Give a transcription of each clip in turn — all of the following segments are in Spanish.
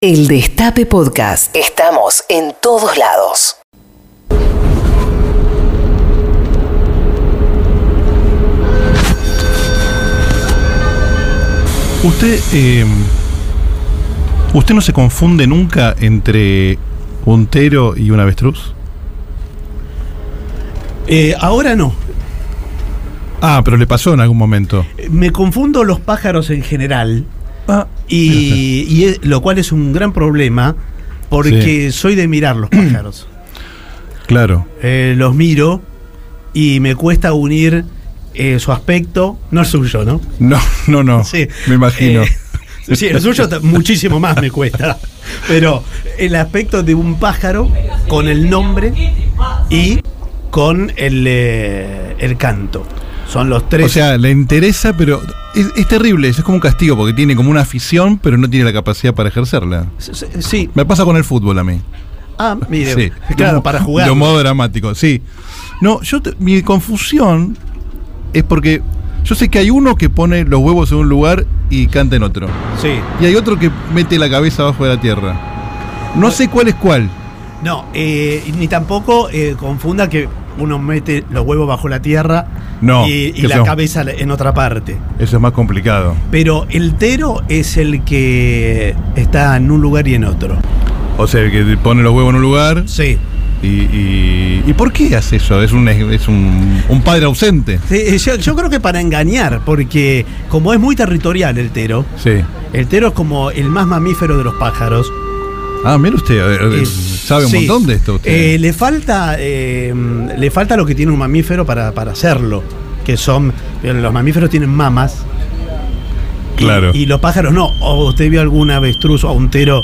El Destape Podcast. Estamos en todos lados. Usted, eh, usted no se confunde nunca entre un tero y un avestruz. Eh, ahora no. Ah, pero le pasó en algún momento. Me confundo los pájaros en general. Ah, Y, y es- lo cual es un gran problema porque soy de mirar los pájaros. claro. Eh, los miro y me cuesta unir eh, su aspecto, no el suyo, ¿no? No, no, no. Sí. Me imagino. Eh, sí, el suyo muchísimo más me cuesta. Pero el aspecto de un pájaro con el nombre y con el, el canto. Son los tres. O sea, le interesa, pero es, es terrible. Es como un castigo porque tiene como una afición, pero no tiene la capacidad para ejercerla. Sí. Me pasa con el fútbol a mí. Ah, mire. Sí. Claro, para jugar. De un modo dramático, sí. No, yo te- mi confusión es porque yo sé que hay uno que pone los huevos en un lugar y canta en otro. Sí. Y hay otro que mete la cabeza abajo de la tierra. No sé cuál es cuál. No, eh, ni tampoco eh, confunda que uno mete los huevos bajo la tierra No, y, la son- cabeza en otra parte. Eso es más complicado. Pero el tero es el que está en un lugar y en otro. O sea, el que pone los huevos en un lugar Sí. y. ¿Y, ¿y por qué hace eso? Es un, es un, un padre ausente. Sí, eh, yo, yo creo que para engañar, porque como es muy territorial el tero, Sí. el tero es como el más mamífero de los pájaros. Ah, mira usted, Eh, sabe un sí. montón de esto usted. Eh, le falta eh, le falta lo que tiene un mamífero para, para hacerlo, que son los mamíferos tienen mamas. y- Claro. Y, los pájaros no. ¿O usted vio algún avestruz o un tero?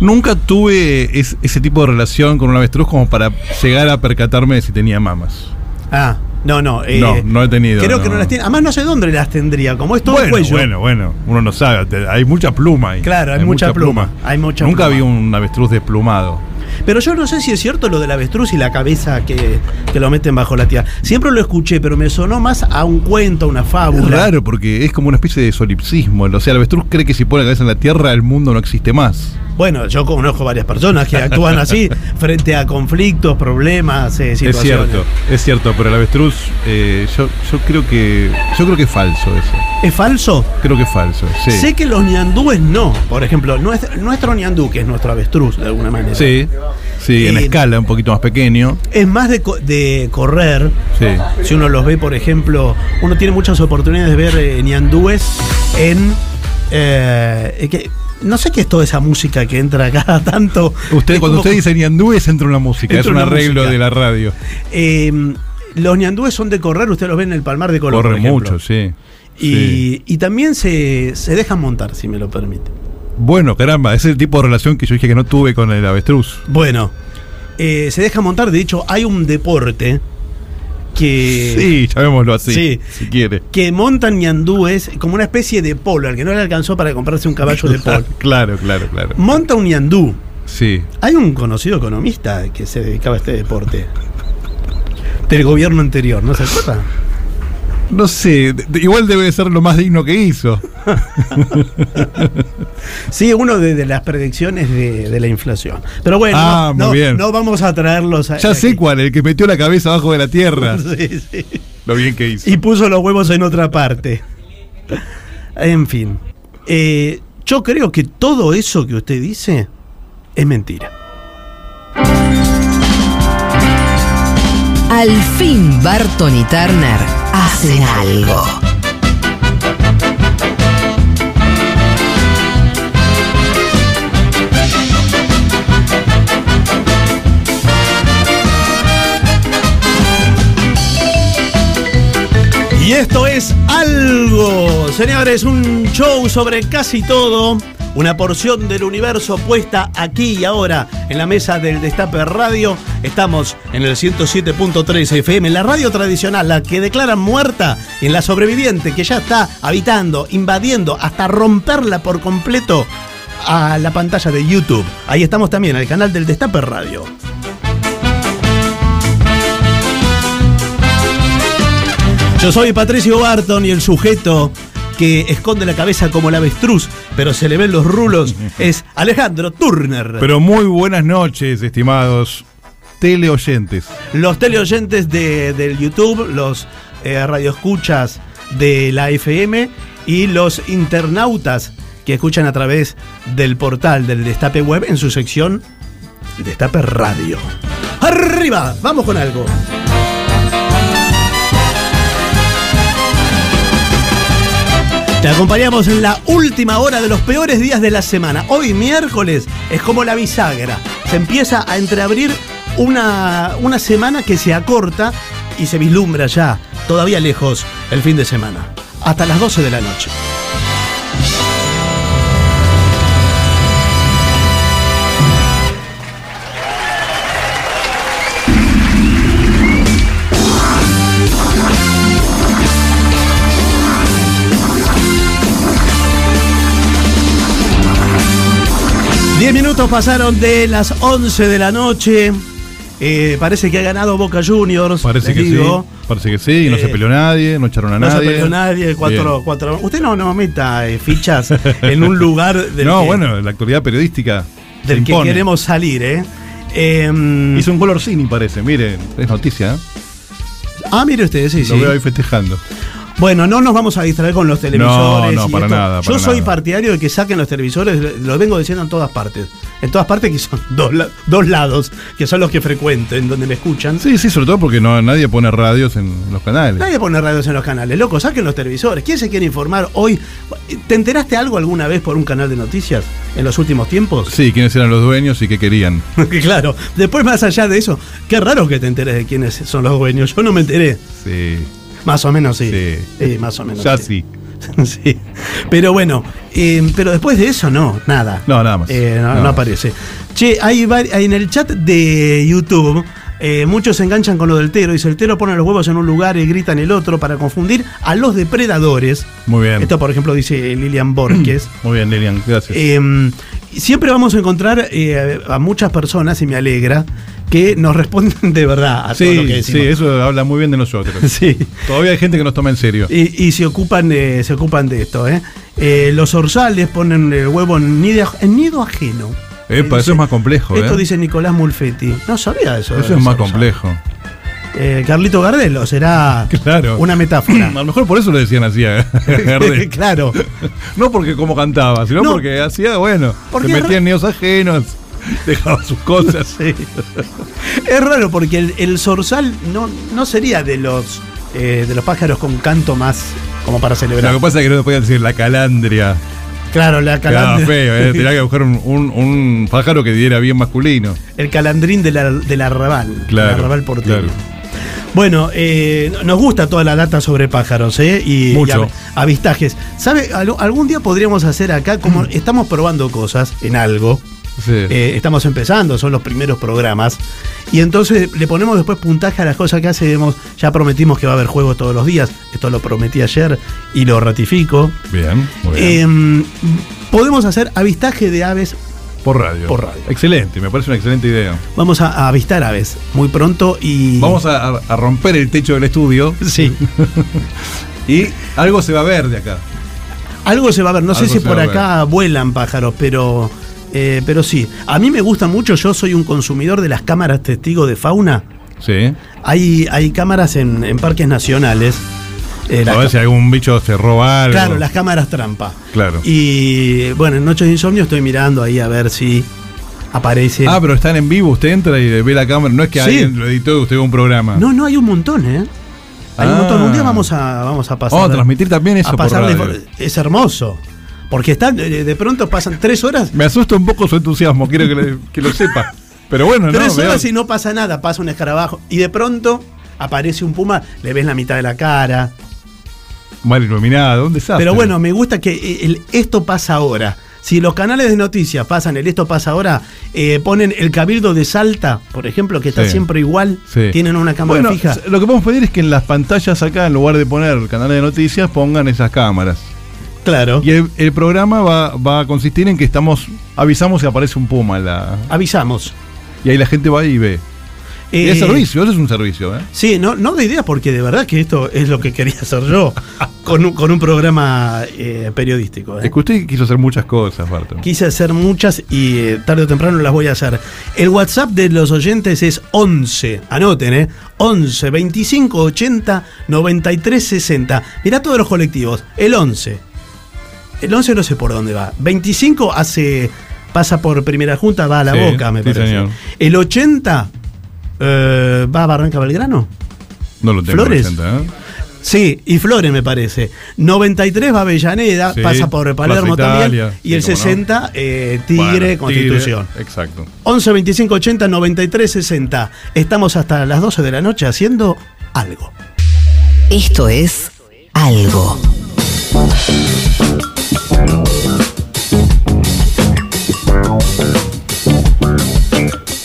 Nunca tuve es- ese tipo de relación con un avestruz como para llegar a percatarme de si tenía mamas. Ah, no, no. eh, No, no he tenido, Creo que no. no las tiene. Además, no sé dónde las tendría. Como es todo bueno, cuello. bueno, bueno, uno no sabe, te- hay mucha pluma ahí. Claro, hay mucha pluma, hay mucha Nunca pluma. vi un avestruz desplumado. Pero yo no sé si es cierto lo del avestruz y la cabeza que, que lo meten bajo la tierra. Siempre lo escuché, pero me sonó más a un cuento, a una Es fábula. raro porque es como una especie de solipsismo. O sea, el avestruz cree que si pone la cabeza en la tierra el mundo no existe más. Bueno, yo conozco varias personas que actúan así frente a conflictos, problemas, eh, Es situaciones. cierto, es cierto, pero el avestruz, eh, yo, yo creo que yo creo que es falso eso. ¿Es falso? Creo que es falso. Sí. Sé que los ñandúes no. Por ejemplo, nuestro, nuestro ñandú, que es nuestro avestruz de alguna manera, Sí, sí, en Eh, escala un poquito más pequeño. es más de, co- de correr. Sí. Si uno los ve, por ejemplo, uno tiene muchas oportunidades de ver eh, ñandúes en. eh, que, no sé qué es toda esa música que entra cada tanto. Usted, cuando usted dice ñandúes, entra una música, Entra es un arreglo música. de la radio. Eh, los ñandúes son de correr, usted los ve en el Palmar de Colón. Corre mucho, sí. Y, Sí. y también se, se dejan montar, si me lo permite. Bueno, caramba, ese es el tipo de relación que yo dije que no tuve con el avestruz. Bueno, eh, se dejan montar. De hecho, hay un deporte que. Sí, llamémoslo así, Sí. si quiere. Que montan ñandúes como una especie de polo, al que no le alcanzó para comprarse un caballo de polo. Claro, claro, claro. Monta un ñandú. Sí. Hay un conocido economista que se dedicaba a este deporte. Del gobierno anterior, ¿no se acuerda? No sé, igual debe ser lo más digno que hizo. Sí, uno de, de las predicciones de, de la inflación. Pero bueno, Ah, no, muy no- bien. no vamos a traerlos a, Ya sé aquí. cuál, el que metió la cabeza abajo de la tierra. Sí, sí. Lo bien que hizo. Y puso los huevos en otra parte. En fin. Eh, yo creo que todo eso que usted dice es mentira. Al fin Barton y Turner hacen algo. Y esto es algo, señores, un show sobre casi todo, una porción del universo puesta aquí y ahora en la mesa del Destape Radio. Estamos en el 107.3 FM, en la radio tradicional, la que declaran muerta, y en la sobreviviente que ya está habitando, invadiendo, hasta romperla por completo a la pantalla de YouTube. Ahí estamos también, al canal del Destape Radio. Yo soy Patricio Barton y el sujeto que esconde la cabeza como el avestruz, pero se le ven los rulos, es Alejandro Turner. Pero muy buenas noches, estimados teleoyentes. Los teleoyentes de, del YouTube, los eh, radioescuchas de la FM y los internautas que escuchan a través del portal del Destape Web en su sección Destape Radio. ¡Arriba! Vamos con algo. Te acompañamos en la última hora de los peores días de la semana. Hoy miércoles es como la bisagra. Se empieza a entreabrir una, una semana que se acorta y se vislumbra ya, todavía lejos, el fin de semana. Hasta las 12 de la noche. Minutos pasaron de las 11 de la noche. Eh, parece que ha ganado Boca Juniors. Parece que digo. sí. Parece que sí. Y no Eh, se peleó nadie, no echaron a No nadie. se peleó nadie. Cuatro, cuatro. Usted no, no meta eh, fichas en un lugar del no, que, bueno, la actualidad periodística del que queremos salir, ¿eh? Em, Hizo un color cine, parece. Miren, es noticia, ¿eh? ah, mire usted, sí, Lo sí. veo ahí festejando. Bueno, no nos vamos a distraer con los televisores. No, no, y para nada, Yo soy nada. partidario de que saquen los televisores, lo vengo diciendo en todas partes. En todas partes que son dos, dos lados, que son los que frecuento, en donde me escuchan. Sí, sí, sobre todo porque no, nadie pone radios en los canales. Nadie pone radios en los canales, loco, saquen los televisores. ¿Quién se quiere informar hoy? ¿Te enteraste algo alguna vez por un canal de noticias en los últimos tiempos? Sí, quiénes eran los dueños y qué querían. claro. Después, más allá de eso, qué raro que te enteres de quiénes son los dueños. Yo no me enteré. Sí. Más o menos sí. Sí. Sí, más o menos. Ya sí. Sí. Pero bueno, eh, pero después de eso, no, nada. No, nada más. Eh, no, Nada no más. aparece. Che, hay, en el chat de YouTube. eh, muchos se enganchan con lo del Tero. Dice: el Tero pone los huevos en un lugar y grita en el otro para confundir a los depredadores. Muy bien. Esto, por ejemplo, dice Lilian Borges. Muy bien, Lilian, gracias. Eh, siempre vamos a encontrar eh, a muchas personas, y me alegra, que nos responden de verdad a todo lo que sí, decimos. sí, eso habla muy bien de nosotros. Sí. Todavía hay gente que nos toma en serio. Y, y se ocupan de, se ocupan de esto, ¿eh? Eh, los orzales ponen el huevo en nido, en nido ajeno. Epa, Eh, eso es más complejo, Esto ¿eh? dice Nicolás Mulfetti. No sabía eso. Eso es más orzales. complejo. Eh, Carlito Gardel, o será Claro. una A metáfora. lo mejor por eso lo decían así a Gardel. claro. No porque como cantaba, sino No. porque hacía, bueno, Porque se metía en nidos ajenos, dejaba sus cosas. Sí. Es raro porque el, el zorzal no, no sería de los, eh, de los pájaros con canto más como para Lo celebrar. que pasa es que no podían decir la calandria. Claro, la calandria- feo, ¿eh? Tenía que buscar un, un- un pájaro que diera bien masculino. El calandrín del ar- del arrabal. Claro, El arrabal porteño. claro. Bueno, eh, nos gusta toda la data sobre pájaros, ¿eh? Y, Mucho. y avistajes. ¿Sabe? Al- Algún día podríamos hacer acá, como estamos probando cosas en algo. Sí. eh, estamos empezando, son los primeros programas. Y entonces le ponemos después puntaje a las cosas que hacemos. Ya prometimos que va a haber juegos todos los días. Esto lo prometí ayer y lo ratifico. bien, muy bien. Eh, podemos hacer avistaje de aves. Por radio. por radio. Excelente, me parece una excelente idea. Vamos a, a avistar aves muy pronto y. Vamos a, romper el techo del estudio Sí. y algo se va a ver de acá. Algo se va a ver. No sé si por acá vuelan pájaros, pero. eh, pero sí. A mí me gusta mucho. Yo soy un consumidor de las cámaras testigo de fauna. Sí. Hay, hay cámaras en, en parques nacionales. Eh, a ver si algún bicho se roba algo. claro, las cámaras trampa. Claro. Y bueno, en Noches de Insomnio estoy mirando ahí a ver si aparece. Ah, pero están en vivo, usted entra y ve la cámara. No es que Sí. alguien lo editó y usted ve un programa. No, no, hay un montón, ¿eh? Hay un Ah. montón. Un día vamos a, vamos a pasar. Vamos a transmitir también eso a por pasarle- radio. Es hermoso. Porque están, de, de pronto pasan tres horas Me asusta un poco su entusiasmo, quiero que, le- que lo sepa. Pero bueno, Tres no, horas vea- y no pasa nada, pasa un escarabajo. Y de pronto aparece un puma, le ves la mitad de la cara. Mal iluminado, un desastre. Pero bueno, me gusta que el esto pasa ahora. Si los canales de noticias pasan el esto pasa ahora, eh, ponen el cabildo de Salta, por ejemplo, que está Sí. siempre igual, Sí. tienen una cámara Bueno, fija. Lo que podemos pedir es que en las pantallas acá, en lugar de poner canales de noticias, pongan esas cámaras. Claro. Y el, el programa va, va a consistir en que estamos avisamos si aparece un puma la, Avisamos. y ahí la gente va y ve. Y es Eh, servicio, eso es un servicio, ¿eh? Sí, no, no de idea, porque de verdad que esto es lo que quería hacer yo con un, con un programa eh, periodístico. ¿eh? Es que usted quiso hacer muchas cosas, Barton. Quise hacer muchas y eh, tarde o temprano las voy a hacer. El WhatsApp de los oyentes es 11, anoten, ¿eh? 11 25 80 93 60. Mirá todos los colectivos. El 11. El 11 no sé por dónde va. 25 hace. pasa por primera junta, va a la Sí, boca, me sí, parece. señor. El 80 eh, va a Barranca Belgrano. No lo tengo Flores. presente, ¿eh? Sí, y Flores me parece. 93 va Avellaneda, Sí, pasa por Palermo Plaza también. Italia, Y el sí, no. 60, eh, Tigre, Bueno, Constitución. Tigre, exacto. 11 25 80 93 60. Estamos hasta las 12 de la noche haciendo algo. Esto es algo.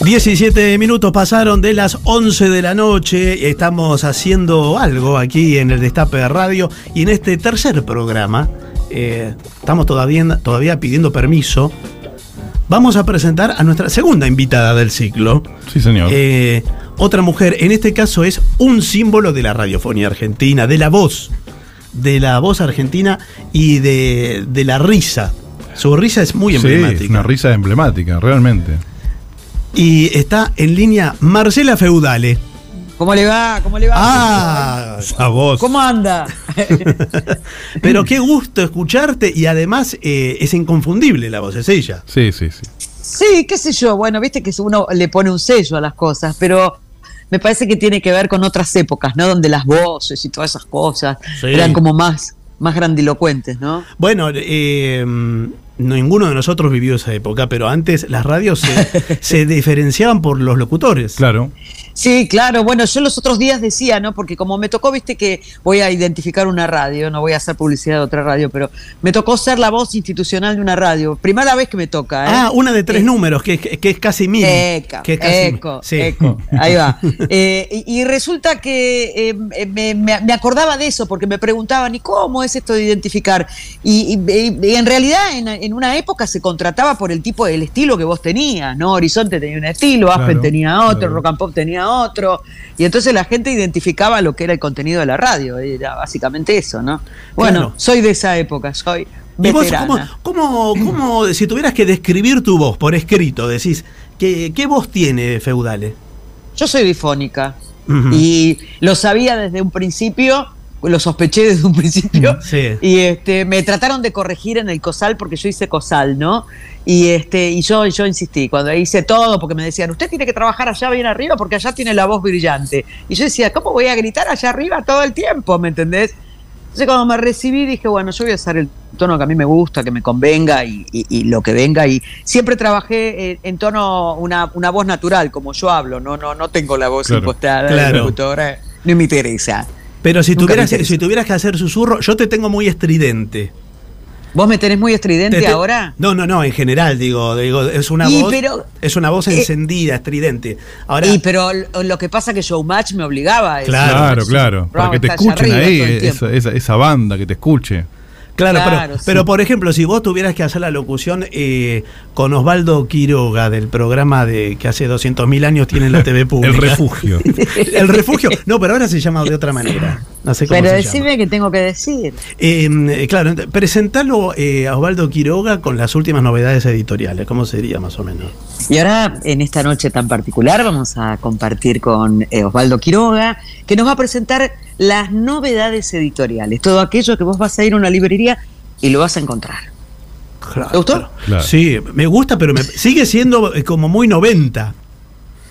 17 minutos pasaron de las 11 de la noche. Estamos haciendo algo aquí en el Destape de Radio. Y en este tercer programa, eh, estamos todavía, todavía pidiendo permiso. Vamos a presentar a nuestra segunda invitada del ciclo. Sí, señor. Eh, otra mujer, en este caso es un símbolo de la radiofonía argentina, de la voz, de la voz argentina y de, de la risa. Su risa es muy sí, emblemática. es una risa emblemática, realmente. Y está en línea Marcela Feudale. ¿Cómo le va? ¿Cómo le va? Ah, Esa voz. ¿Cómo anda? pero qué gusto escucharte y además eh, es inconfundible la voz, es ella. Sí, sí, sí. Sí, qué sé yo. Bueno, viste que uno le pone un sello a las cosas, pero me parece que tiene que ver con otras épocas, ¿no? Donde las voces y todas esas cosas Sí. eran como más, más grandilocuentes, ¿no? Bueno, eh, ninguno de nosotros vivió esa época, pero antes las radios se, se diferenciaban por los locutores. Claro. Sí, claro. Bueno, yo los otros días decía, ¿no? Porque como me tocó, viste que voy a identificar una radio, no voy a hacer publicidad de otra radio, pero me tocó ser la voz institucional de una radio. Primera vez que me toca, ¿eh? Ah, una de tres Eh, números, que, que es casi mil. Eco, que es casi mil. eco, Sí. eco. Ahí va. Eh, y, y resulta que eh, me, me- acordaba de eso, porque me preguntaban, ¿y cómo es esto de identificar? Y, y- y en realidad en, en una época se contrataba por el tipo del estilo que vos tenías, ¿no? Horizonte tenía un estilo, Aspen Claro, tenía otro, claro. Rock and Pop tenía otro. Y entonces la gente identificaba lo que era el contenido de la radio. Era básicamente eso, ¿no? Bueno, Claro. soy de esa época, soy ¿Y vos veterana. cómo, cómo, cómo, si tuvieras que describir tu voz por escrito, decís, ¿qué, qué voz tiene Feudale? Yo soy bifónica. Ujú. Y lo sabía desde un principio, lo sospeché desde un principio. Sí. Y este, me trataron de corregir en el COSAL porque yo hice COSAL, ¿no? Y este, y yo, yo insistí, cuando hice todo, porque me decían, usted tiene que trabajar allá bien arriba porque allá tiene la voz brillante. Y yo decía, ¿cómo voy a gritar allá arriba todo el tiempo? ¿Me entendés? Entonces cuando me recibí dije, bueno, yo voy a hacer el tono que a mí me gusta, que me convenga y, y- y lo que venga. Y siempre trabajé en, en tono, una, una voz natural, como yo hablo, no, no, no tengo la voz Claro. impostada Claro. de locutora, no me interesa. Pero si tuvieras, si tuvieras que hacer susurro, yo te tengo muy estridente. ¿Vos me tenés muy estridente Te- te- ahora? No, no, no, en general, digo, digo es una Y, voz. pero- es una voz eh, encendida, estridente. Ahora, Y pero lo que pasa que Showmatch me obligaba a eso. Claro, Claro, claro. Para que te escuchen ahí, esa, esa, esa banda que te escuche. Claro, claro, pero, sí. pero por ejemplo, si vos tuvieras que hacer la locución eh, con Osvaldo Quiroga del programa de que hace 200.000 años tiene la TV pública. El refugio. El refugio. No, pero ahora se llama de otra manera. No sé cómo Pero se decime llama. qué tengo que decir. Eh, eh, claro, ent- presentalo eh, a Osvaldo Quiroga con las últimas novedades editoriales. ¿Cómo sería más o menos? Y ahora, en esta noche tan particular, vamos a compartir con eh, Osvaldo Quiroga, que nos va a presentar las novedades editoriales. Todo aquello que vos vas a ir a una librería y lo vas a encontrar. Claro, ¿Te gustó? claro. Sí, me gusta, pero me, sigue siendo eh, como muy 90.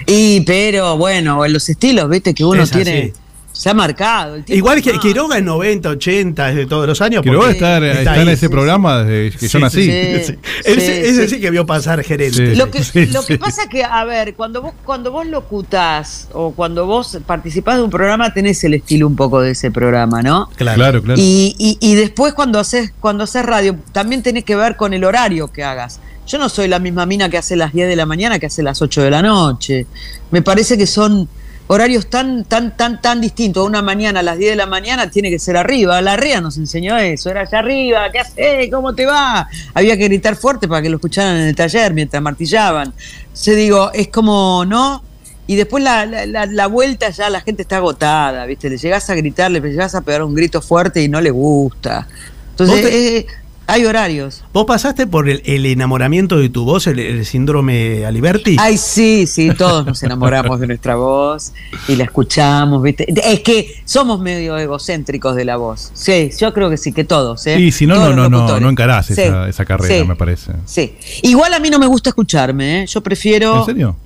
Y, pero bueno, en los estilos, viste, que uno Es así. tiene. Se ha marcado. el Igual que. Quiroga es 90, 80, es de todos los años. Estar, está está ahí. en ese sí, programa desde que Sí, yo nací. sí. Ese sí. sí que vio pasar gerente. Sí. Lo que, Sí, lo que pasa que, a ver, cuando vos, cuando vos locutás o cuando vos participás de un programa, tenés el estilo un poco de ese programa, ¿no? Claro. Claro, claro. Y, y- y después cuando haces, cuando haces radio, también tenés que ver con el horario que hagas. Yo no soy la misma mina que hace las 10 de la mañana que hace las 8 de la noche. Me parece que son horarios tan, tan, tan, tan distintos. Una mañana a las 10 de la mañana tiene que ser arriba. La REA nos enseñó eso. Era allá arriba, ¿qué haces? ¿Cómo te va? Había que gritar fuerte para que lo escucharan en el taller mientras martillaban. Se digo, es como, ¿no? y después la, la- vuelta ya la gente está agotada, ¿viste? Le llegás a gritar, le llegás a pegar un grito fuerte y no le gusta. Entonces, ¿Vos te- eh, hay horarios. ¿Vos pasaste por el, el enamoramiento de tu voz, el, el síndrome Aliberti? Ay, sí, sí, todos nos enamoramos de nuestra voz y la escuchamos, ¿viste? Es que somos medio egocéntricos de la voz. Sí, yo creo que sí, que todos, ¿eh? Y si no, Todos no, no, no, no encarás Sí, esa, esa carrera, sí, me parece. Sí. Igual a mí no me gusta escucharme, ¿eh? Yo prefiero. ¿En serio?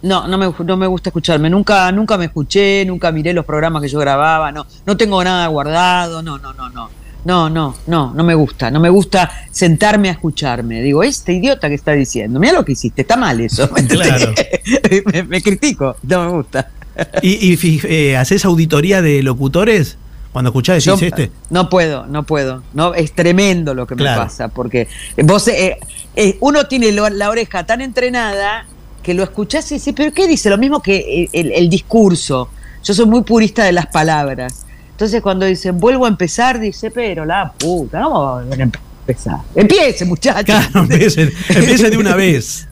No, no me, no me gusta escucharme. Nunca, nunca me escuché, nunca miré los programas que yo grababa, no, no tengo nada guardado, no, no, no, no. No, no, no, no me gusta. No me gusta sentarme a escucharme. Digo, este idiota que está diciendo, mira lo que hiciste, está mal eso. Claro. me, me critico, no me gusta. ¿Y, eh, haces auditoría de locutores? Cuando escuchás Yo decís este. no puedo, no puedo. No, es tremendo lo que Claro. me pasa, porque vos, eh, eh, uno tiene la oreja tan entrenada que lo escuchás y decís, pero ¿qué dice? Lo mismo que el, el- el discurso. Yo soy muy purista de las palabras. Entonces cuando dicen, vuelvo a empezar, dice, pero la puta, ¿cómo va a volver a empezar? Empiece, muchachos. Claro, empiecen, empiecen de una vez.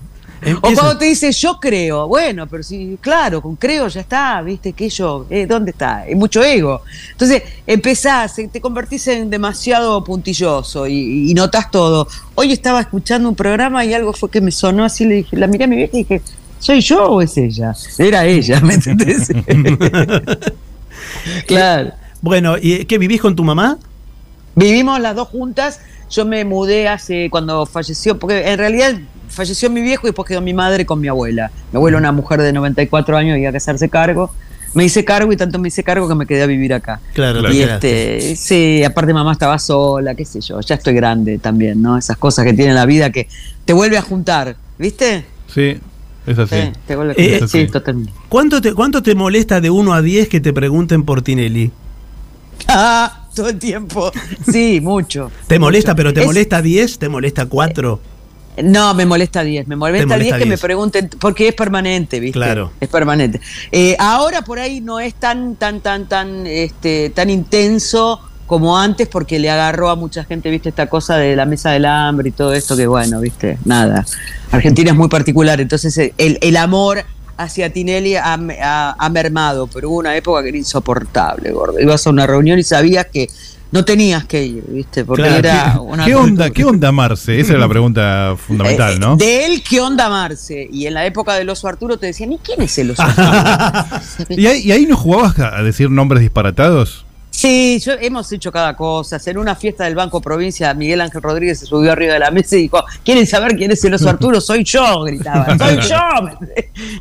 O cuando te dice yo creo, bueno, pero sí, claro, con creo ya está, viste, que yo, eh, ¿dónde está? Hay mucho ego. Entonces empezás, eh, te convertís en demasiado puntilloso y, y notás todo. Hoy estaba escuchando un programa y algo fue que me sonó así, le dije, la miré a mi vieja y dije, ¿soy yo o es ella? Era ella, ¿me entendés? claro. Bueno, ¿y qué vivís con tu mamá? Vivimos las dos juntas. Yo me mudé hace cuando falleció, porque en realidad falleció mi viejo y después quedó mi madre con mi abuela. Mi abuela, una mujer de 94 años, iba a hacerse cargo. Me hice cargo y tanto me hice cargo que me quedé a vivir acá. Claro, Claro. Y este, sí, aparte mamá estaba sola, qué sé yo, ya estoy grande también, ¿no? Esas cosas que tiene la vida que te vuelve a juntar, ¿viste? Sí, es así. Sí, te vuelve a Eh, juntar. sí. sí, totalmente. ¿Cuánto te, ¿Cuánto te molesta de 1 a 10 que te pregunten por Tinelli? Ah, todo el tiempo. Sí, mucho. ¿Te molesta, pero te Es- molesta 10? ¿Te molesta 4? No, me molesta 10. Me molesta, molesta 10 que me 10. pregunten, porque es permanente, ¿viste? Claro. Es permanente. Eh, ahora por ahí no es tan, tan, tan, tan, este, tan intenso como antes, porque le agarró a mucha gente, ¿viste? Esta cosa de la mesa del hambre y todo esto, que bueno, ¿viste? Nada. Argentina es muy particular, entonces eh, el, el amor hacia Tinelli ha, ha- ha mermado, pero hubo una época que era insoportable, gordo. Ibas a una reunión y sabías que no tenías que ir, ¿viste? Porque Claro. era una ¿Qué onda, ¿Qué onda Marce? Esa es la pregunta fundamental, eh, ¿no? De él, ¿qué onda Marce? Y en la época del oso Arturo te decían, ¿y quién es el oso Arturo? ¿Y ahí, y ahí no jugabas a decir nombres disparatados? Sí, yo, hemos hecho cada cosa. En una fiesta del Banco Provincia, Miguel Ángel Rodríguez se subió arriba de la mesa y dijo, ¿quieren saber quién es el oso Arturo? Soy yo, gritaba. Soy yo.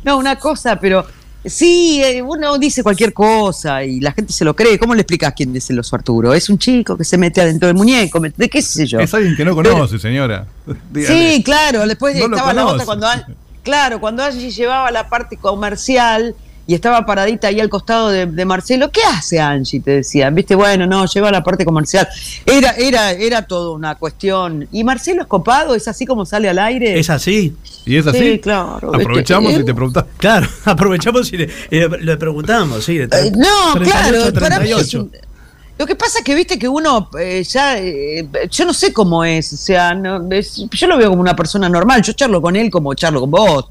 No, una cosa, pero sí, eh, uno dice cualquier cosa y la gente se lo cree. ¿Cómo le explicas quién es el oso Arturo? Es un chico que se mete adentro del muñeco, ¿me- ¿de qué sé yo? Es alguien que no conoce, señora. Dígale. Sí, claro, después No estaba la otra cuando An- claro, cuando Angie llevaba la parte comercial y estaba paradita ahí al costado de, de Marcelo, ¿qué hace Angie? Te decían, viste, bueno, no, lleva la parte comercial. Era, era, era todo una cuestión. ¿Y Marcelo es copado? ¿Es así como sale al aire? ¿Es así? ¿Y es así? Sí, claro. Aprovechamos y te preguntamos. Claro, aprovechamos y le, eh, le preguntamos, sí. de Eh, no, 38, claro, para mí es 38. un- Lo que pasa es que viste que uno eh, ya, eh, yo no sé cómo es, o sea, no, es- yo lo veo como una persona normal, yo charlo con él como charlo con vos,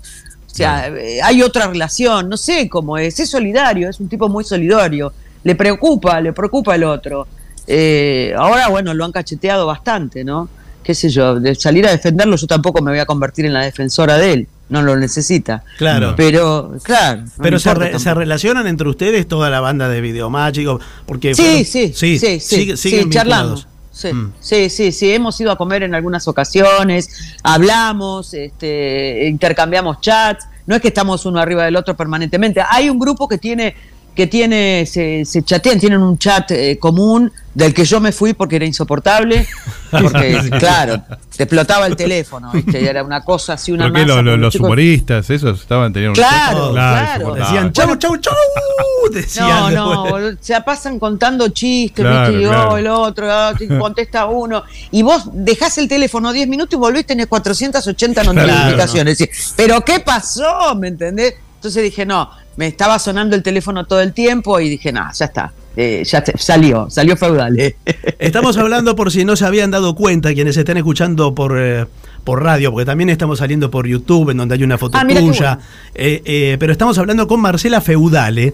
o sea, eh, hay otra relación, no sé cómo es, es solidario, es un tipo muy solidario, le preocupa, le preocupa el otro. Eh, ahora, bueno, lo han cacheteado bastante, ¿no? Qué sé yo, de salir a defenderlo, yo tampoco me voy a convertir en la defensora de él, no lo necesita. Claro. Pero, claro. no Pero se, re- relacionan entre ustedes toda la banda de Videomágico, porque Sí, sí, sí, sí, sí, siguen vinculados. Sí, Mm. sí, sí, sí, hemos ido a comer en algunas ocasiones, hablamos, este, intercambiamos chats, no es que estamos uno arriba del otro permanentemente. Hay un grupo que tiene, que tiene, se, se chatean, tienen un chat eh, común del que yo me fui porque era insoportable, porque claro, te explotaba el teléfono, ¿viste? Era una cosa así, una masa Lo- lo- con los chicos- humoristas, esos estaban teniendo un Claro, claro. Decían chau, chau, chau. Decían No, no, se pasan contando chistes, Claro, ¿viste? Y claro. oh, el otro, te contesta uno. Y vos dejás el teléfono 10 minutos y volvés, tenés 480 Claro, notificaciones. Decís, ¿Pero qué pasó? ¿Me entendés? Entonces dije, no, me estaba sonando el teléfono todo el tiempo y dije, no, ya está. eh, ya te- salió, salió feudal. eh. Estamos hablando por si no se habían dado cuenta quienes estén escuchando por, eh, por radio, porque también estamos saliendo por YouTube, en donde hay una foto Ah, tuya. bueno. Eh, eh, pero estamos hablando con Marcela Feudale.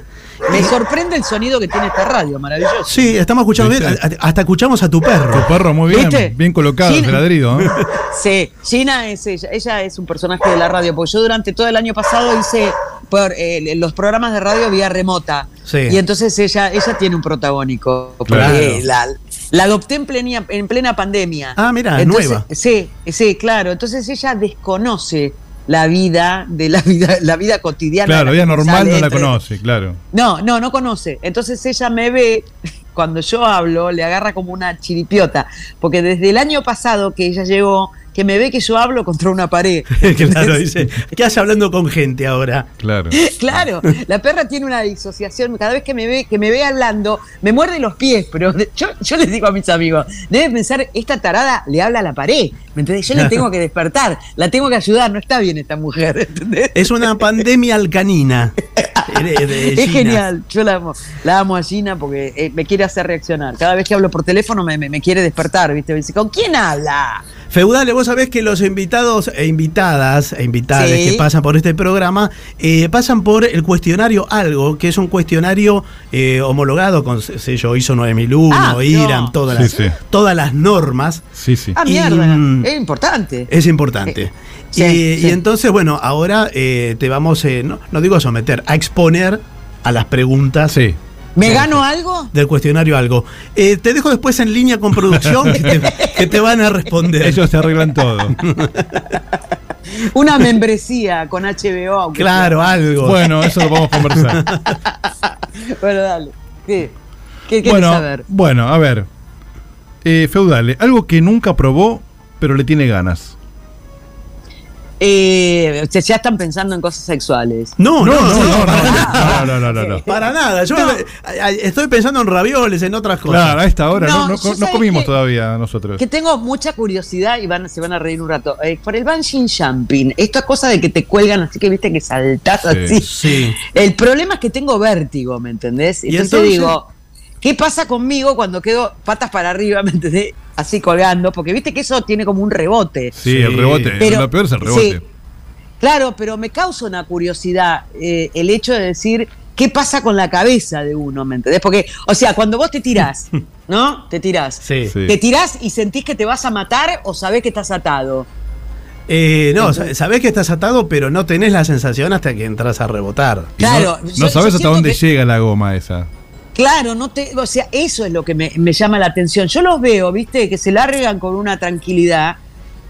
Me sorprende el sonido que tiene esta radio, maravilloso. Sí, estamos escuchando bien, hasta escuchamos a tu perro. Tu perro muy bien, ¿Viste? bien colocado, Sí. ese ladrido. ¿eh? Sí, Gina es ella, ella es un personaje de la radio, porque yo durante todo el año pasado hice por, eh, los programas de radio vía remota. Sí. Y entonces ella, ella tiene un protagónico. Claro. la, la adopté en plena, en plena pandemia. Ah, mira, nueva. Sí, sí, claro. Entonces ella desconoce la vida de la vida, la vida cotidiana. Claro, la vida normal no la entre- conoce, claro. No, no, no conoce. Entonces ella me ve, cuando yo hablo, le agarra como una chiripiota. Porque desde el año pasado que ella llegó, que me ve que yo hablo contra una pared. claro, dice, ¿qué hace hablando con gente ahora? Claro. Claro, la perra tiene una disociación. Cada vez que me ve, que me ve hablando, me muerde los pies. Pero yo, yo les digo a mis amigos, deben pensar, esta tarada le habla a la pared. ¿Me entendés? Yo la tengo que despertar, la tengo que ayudar. No está bien esta mujer, ¿entendés? Es una pandemia alcanina. De- de Es genial, yo la amo, la amo a Gina porque eh, me quiere hacer reaccionar. Cada vez que hablo por teléfono me, me- me quiere despertar, ¿viste? Me dice, ¿con quién habla? Feudale, vos sabés que los invitados e invitadas e invitadas Sí. que pasan por este programa eh, pasan por el cuestionario Algo, que es un cuestionario eh, homologado con sello ISO 9001, Ah, no. IRAM, todas, Sí, las, sí. todas las normas. Sí, sí. Ah, mierda, mm, es importante. Es importante. Y, sí. y entonces, bueno, ahora eh, te vamos, eh, no, no digo a someter, a exponer a las preguntas Sí. ¿Me gano algo? del cuestionario Algo. Eh, te dejo después en línea con producción que te, que te van a responder. Ellos te arreglan todo. Una membresía con HBO. aunque Claro, algo. Bueno, eso lo vamos a conversar. Bueno, dale. ¿Qué? ¿Qué querés Bueno, saber? bueno, a ver. Eh, feudale, algo que nunca probó, pero le tiene ganas. Eh, ya están pensando en cosas sexuales. No, no, no, no, no, para no, nada. no, no, no, no. Para nada. Yo No. eh, eh, estoy pensando en ravioles, en otras cosas. Claro, a esta hora no, No, comimos que- todavía nosotros. Que tengo mucha curiosidad y van, se van a reír un rato. Eh, por el bungee jumping, esta cosa de que te cuelgan así que viste que saltás Sí. así. Sí. El problema es que tengo vértigo, ¿me entendés? ¿Y Entonces, entonces? digo, ¿qué pasa conmigo cuando quedo patas para arriba, ¿me entendés? Así colgando, porque viste que eso tiene como un rebote. Sí, el rebote. Pero- lo peor es el rebote. sí. Claro, pero me causa una curiosidad eh, el hecho de decir qué pasa con la cabeza de uno, ¿me entendés? Porque, o sea, cuando vos te tirás, ¿no? Te tirás. Sí. Sí. ¿Te tirás y sentís que te vas a matar o sabés que estás atado? Eh, no, sa- sabés que estás atado, pero no tenés la sensación hasta que entras a rebotar. No- Claro, No, yo- yo sabes hasta dónde que- llega la goma esa. Claro, no te, o sea, eso es lo que me, me llama la atención. Yo los veo, viste, que se largan con una tranquilidad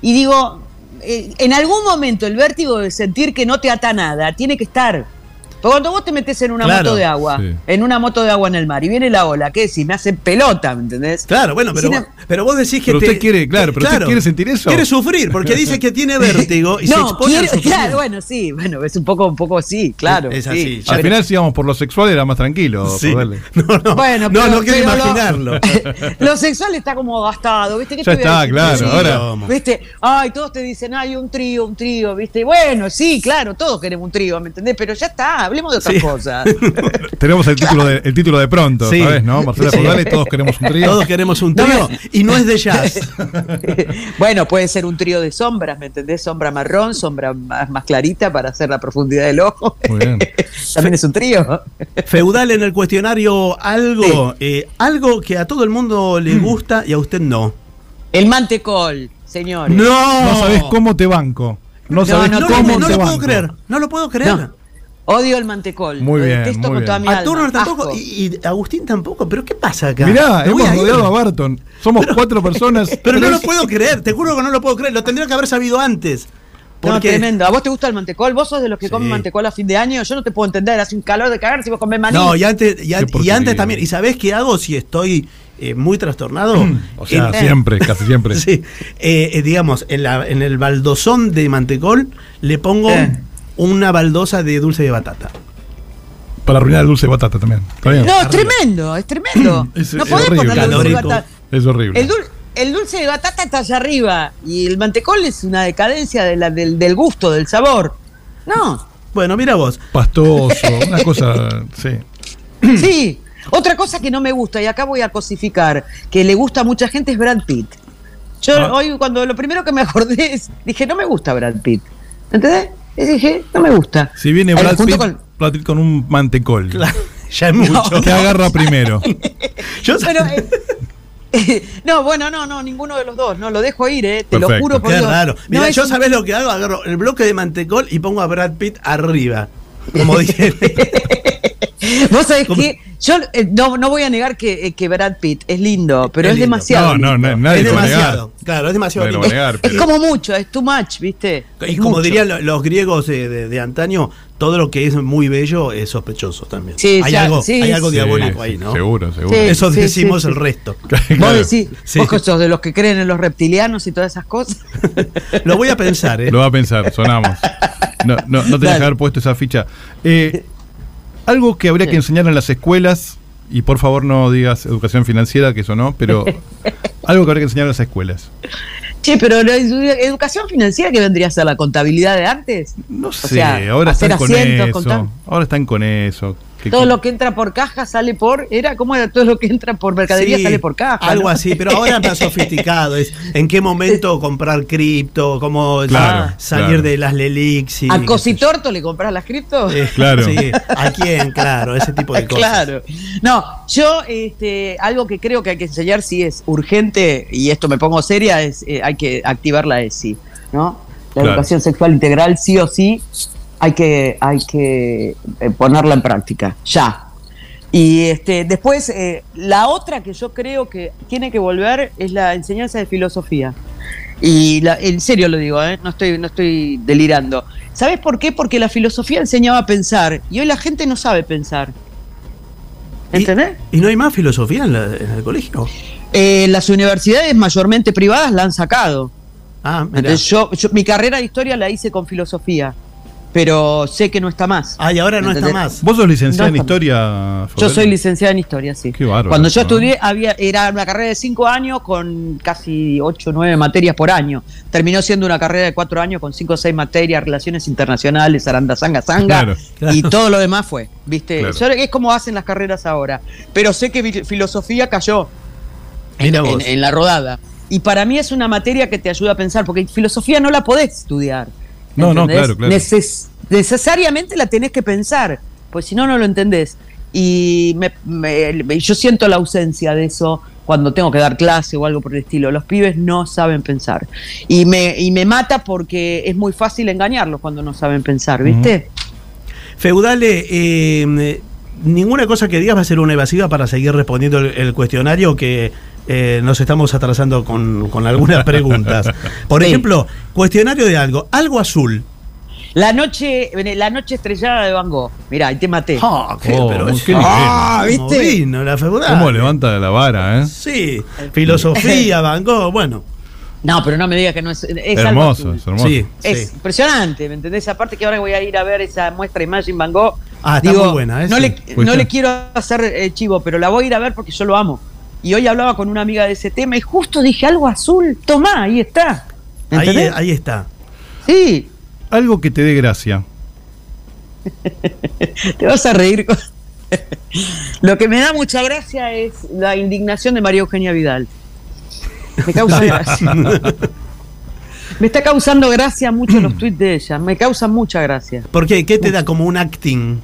y digo, eh, en algún momento el vértigo de sentir que no te ata nada tiene que estar. Porque cuando vos te metes en una Claro, moto de agua, sí. en una moto de agua en el mar y viene la ola, ¿qué decís? Me hace pelota, ¿me entendés? Claro, bueno, pero, vos, em- pero vos decís que Pero te- usted quiere- claro, pero usted quiere sentir eso. Quiere sufrir, porque dice que tiene vértigo y se no, expone al quiero, sufrimiento. claro, bueno, sí, bueno, es un poco, un poco sí, claro. Es sí. así, ya Al Pero- final, si íbamos por lo sexual, era más tranquilo. Sí. No, no, Bueno, no, pero- no quiero pero lo- imaginarlo. Lo sexual está como gastado, ¿viste? ¿Qué Ya a está, decir? claro, ahora- ¿Viste? Ay, todos te dicen, ay, un trío, un trío, ¿viste? Bueno, sí, claro, todos queremos un trío, ¿me entendés? Pero ya está, hablemos de otras Sí. cosas. Tenemos el título de, el título de pronto, Sí. ¿sabes? ¿No? Marcela Sí. Feudale, todos queremos un trío. Todos queremos un No trío y no es de jazz. bueno, puede ser un trío de sombras, ¿me entendés? Sombra marrón, sombra más, más clarita para hacer la profundidad del ojo. Muy bien. También es un trío. Feudal en el cuestionario algo, eh, algo que a todo el mundo le Mm. gusta y a usted no. El mantecol, señores. No sabes cómo te banco. No No, sabes no, No, cómo lo- no te lo puedo creer, no lo puedo creer. No. Odio el mantecol. Muy lo bien, detesto muy con toda bien. mi A Turner alma. tampoco y, y Agustín tampoco, pero ¿qué pasa acá? Mirá, hemos a rodeado a Barton. Somos cuatro personas. Pero no lo puedo creer, te juro que no lo puedo creer, lo tendría que haber sabido antes. No, Porque tremendo. ¿A vos te gusta el mantecol? ¿Vos sos de los que Sí. comen mantecol a fin de año? Yo no te puedo entender. Hace un calor de cagar si vos comes maní. No, y antes, y, an- y antes también. ¿Y sabés qué hago si estoy eh, muy trastornado? O sea, siempre, casi siempre. sí, eh, eh, digamos, en, la, en el baldosón de mantecol le pongo Eh. Una baldosa de dulce de batata. Para arruinar el dulce de batata también. ¿Está bien? No, es tremendo, es tremendo. Es- no es podés horrible. ponerle dulce de batata. Es horrible. El, dul- el dulce de batata está allá arriba y el mantecol es una decadencia de la- del, del gusto, del sabor. No, Bueno, mira vos. Pastoso, una cosa. Sí. sí. Otra cosa que no me gusta, y acá voy a cosificar, que le gusta a mucha gente es Brad Pitt. Yo Ah. hoy cuando lo primero que me acordé es, dije, no me gusta Brad Pitt. ¿Entendés? Y dije, no me gusta. Si viene Eh, Brad Pitt, con- Brad Pitt con un mantecol. Claro, ya es mucho. ¿Qué agarra primero? Yo Bueno, eh, no, bueno, no, no, ninguno de los dos, no, lo dejo ir, eh, te lo juro por Qué Dios. raro. No, Mira, yo un- sabés lo que hago, agarro el bloque de mantecol y pongo a Brad Pitt arriba. Como dije. Vos sabés ¿Cómo? que yo eh, no, no voy a negar que, eh, que Brad Pitt es lindo, pero Es es, lindo. demasiado. No, no, no, nadie es lo va a negar. demasiado. Claro, es demasiado lindo. negar, Es pero- como mucho, es too much, ¿viste? Y Es como mucho. dirían lo- los griegos de, de- de antaño, todo lo que es muy bello es sospechoso también. Sí, hay, ya, algo, sí, hay algo Sí, diabólico ahí, ¿no? Seguro, seguro. Sí. Eso decimos sí, el resto. Vos Claro. decís, Sí. vos sos de los que creen en los reptilianos y todas esas cosas. Lo voy a pensar, ¿eh? Lo va a pensar, sonamos. No, no, no tenés Dale. que haber puesto esa ficha. Eh, algo que habría que enseñar en las escuelas, y por favor no digas educación financiera, que eso no, pero algo que habría que enseñar en las escuelas. Che, pero la edu- educación financiera que vendría a ser la contabilidad de antes. No sé, sea, ahora están con asientos, eso. contar. Ahora están con eso. que- Todo lo que entra por caja sale por. ¿Era? ¿Cómo era? Todo lo que entra por mercadería Sí, sale por caja. Algo ¿no? así, pero ahora más sofisticado. Es en qué momento comprar cripto, cómo Claro, salir claro. de las Lelix. y ¿A qué sé yo. Cositorto le compras las cripto? Eh, Claro. Sí, ¿a quién? Claro, ese tipo de cosas. Claro. No, yo este, algo que creo que hay que enseñar si es urgente, y esto me pongo seria, es eh, hay que activar la ESI, ¿no? La Claro. educación sexual integral sí o sí hay que, hay que eh, ponerla en práctica, ya. Y este, después, eh, la otra que yo creo que tiene que volver es la enseñanza de filosofía. Y la- en serio lo digo, ¿eh? no, estoy, no estoy delirando. ¿Sabes por qué? Porque la filosofía enseñaba a pensar y hoy la gente no sabe pensar. ¿Y- ¿Entendés? ¿Y, no hay más filosofía en, la- en el colegio? Eh, las universidades mayormente privadas la han sacado. Ah, mira. Entonces yo, yo- mi carrera de historia la hice con filosofía, pero sé que no está más. Ah, y ahora no está más. ¿Vos sos licenciada No en historia? Yo soy licenciada en historia, sí. Qué bárbaro, Cuando yo ¿no? estudié había era una carrera de cinco años con casi ocho o nueve materias por año. Terminó siendo una carrera de cuatro años con cinco o seis materias, relaciones internacionales, aranda zanga zanga Claro, claro. y todo lo demás fue, viste. Claro. Yo- es como hacen las carreras ahora. Pero sé que filosofía cayó en, la rodada. Y para mí es una materia que te ayuda a pensar, porque filosofía no la podés estudiar. No, no, ¿entendés? claro, claro. Neces- necesariamente la tenés que pensar, pues si no, no lo entendés. Y me- me- yo siento la ausencia de eso cuando tengo que dar clase o algo por el estilo. Los pibes no saben pensar. Y me, y me mata porque es muy fácil engañarlos cuando no saben pensar, ¿viste? Feudale, eh, ninguna cosa que digas va a ser una evasiva para seguir respondiendo el, el cuestionario que eh, nos estamos atrasando con, con algunas preguntas. Por Sí. ejemplo, cuestionario de algo. Algo azul. La noche, la noche estrellada de Van Gogh. Mirá, ahí te maté. Ah, qué, Oh, pero es- qué. Ah, ¿cómo ¿viste? vino la feudal? ¿Cómo levanta la vara, eh? Sí, filosofía, Van Gogh, bueno. No, pero no me digas que no es. es Hermoso, es hermoso. Sí, Es sí. impresionante, ¿me entendés? Aparte que ahora voy a ir a ver esa muestra Imagine Van Gogh. Ah, está muy buena, ¿eh? No, Sí. le, no le quiero hacer eh, chivo, pero la voy a ir a ver porque yo lo amo. Y hoy hablaba con una amiga de ese tema y justo dije algo azul. Tomá, ahí está. ¿Me Ahí, entendés? ahí está. Sí, Algo que te dé gracia. te vas a reír. con- Lo que me da mucha gracia es la indignación de María Eugenia Vidal. Me causa gracia. Me está causando gracia mucho los tweets de ella. Me causa mucha gracia. ¿Por qué? ¿Qué te da como un acting?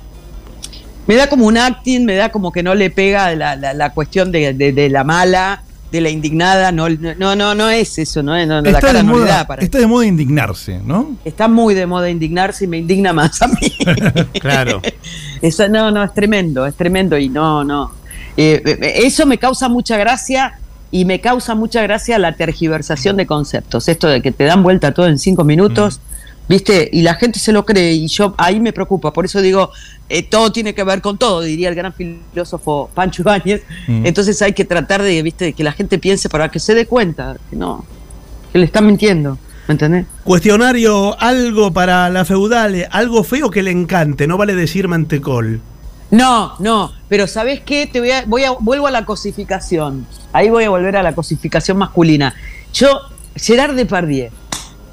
Me da como un acting, me da como que no le pega la, la- la cuestión de, de- de la mala, de la indignada. No, no, no, no es eso, no es. No, no, la está, cara de no le moda, da para- está de moda indignarse, ¿no? Está muy de moda indignarse y me indigna más a mí. Claro. Eso no, no, es tremendo, es tremendo y no, no. Eh, eh, eso me causa mucha gracia y me causa mucha gracia la tergiversación de conceptos. Esto de que te dan vuelta todo en cinco minutos, ¿viste? Y la gente se lo cree y yo ahí me preocupa. Por eso digo, eh, todo tiene que ver con todo, diría el gran filósofo Pancho Ibáñez. Mm. Entonces hay que tratar de, ¿viste? de que la gente piense para que se dé cuenta que no, que le están mintiendo. ¿Me entendés? Cuestionario, algo para la feudale, algo feo que le encante, no vale decir mantecol. No, no, pero ¿sabés qué? Te voy a, voy a, vuelvo a la cosificación. Ahí voy a volver a la cosificación masculina. Yo, Gerard Depardieu,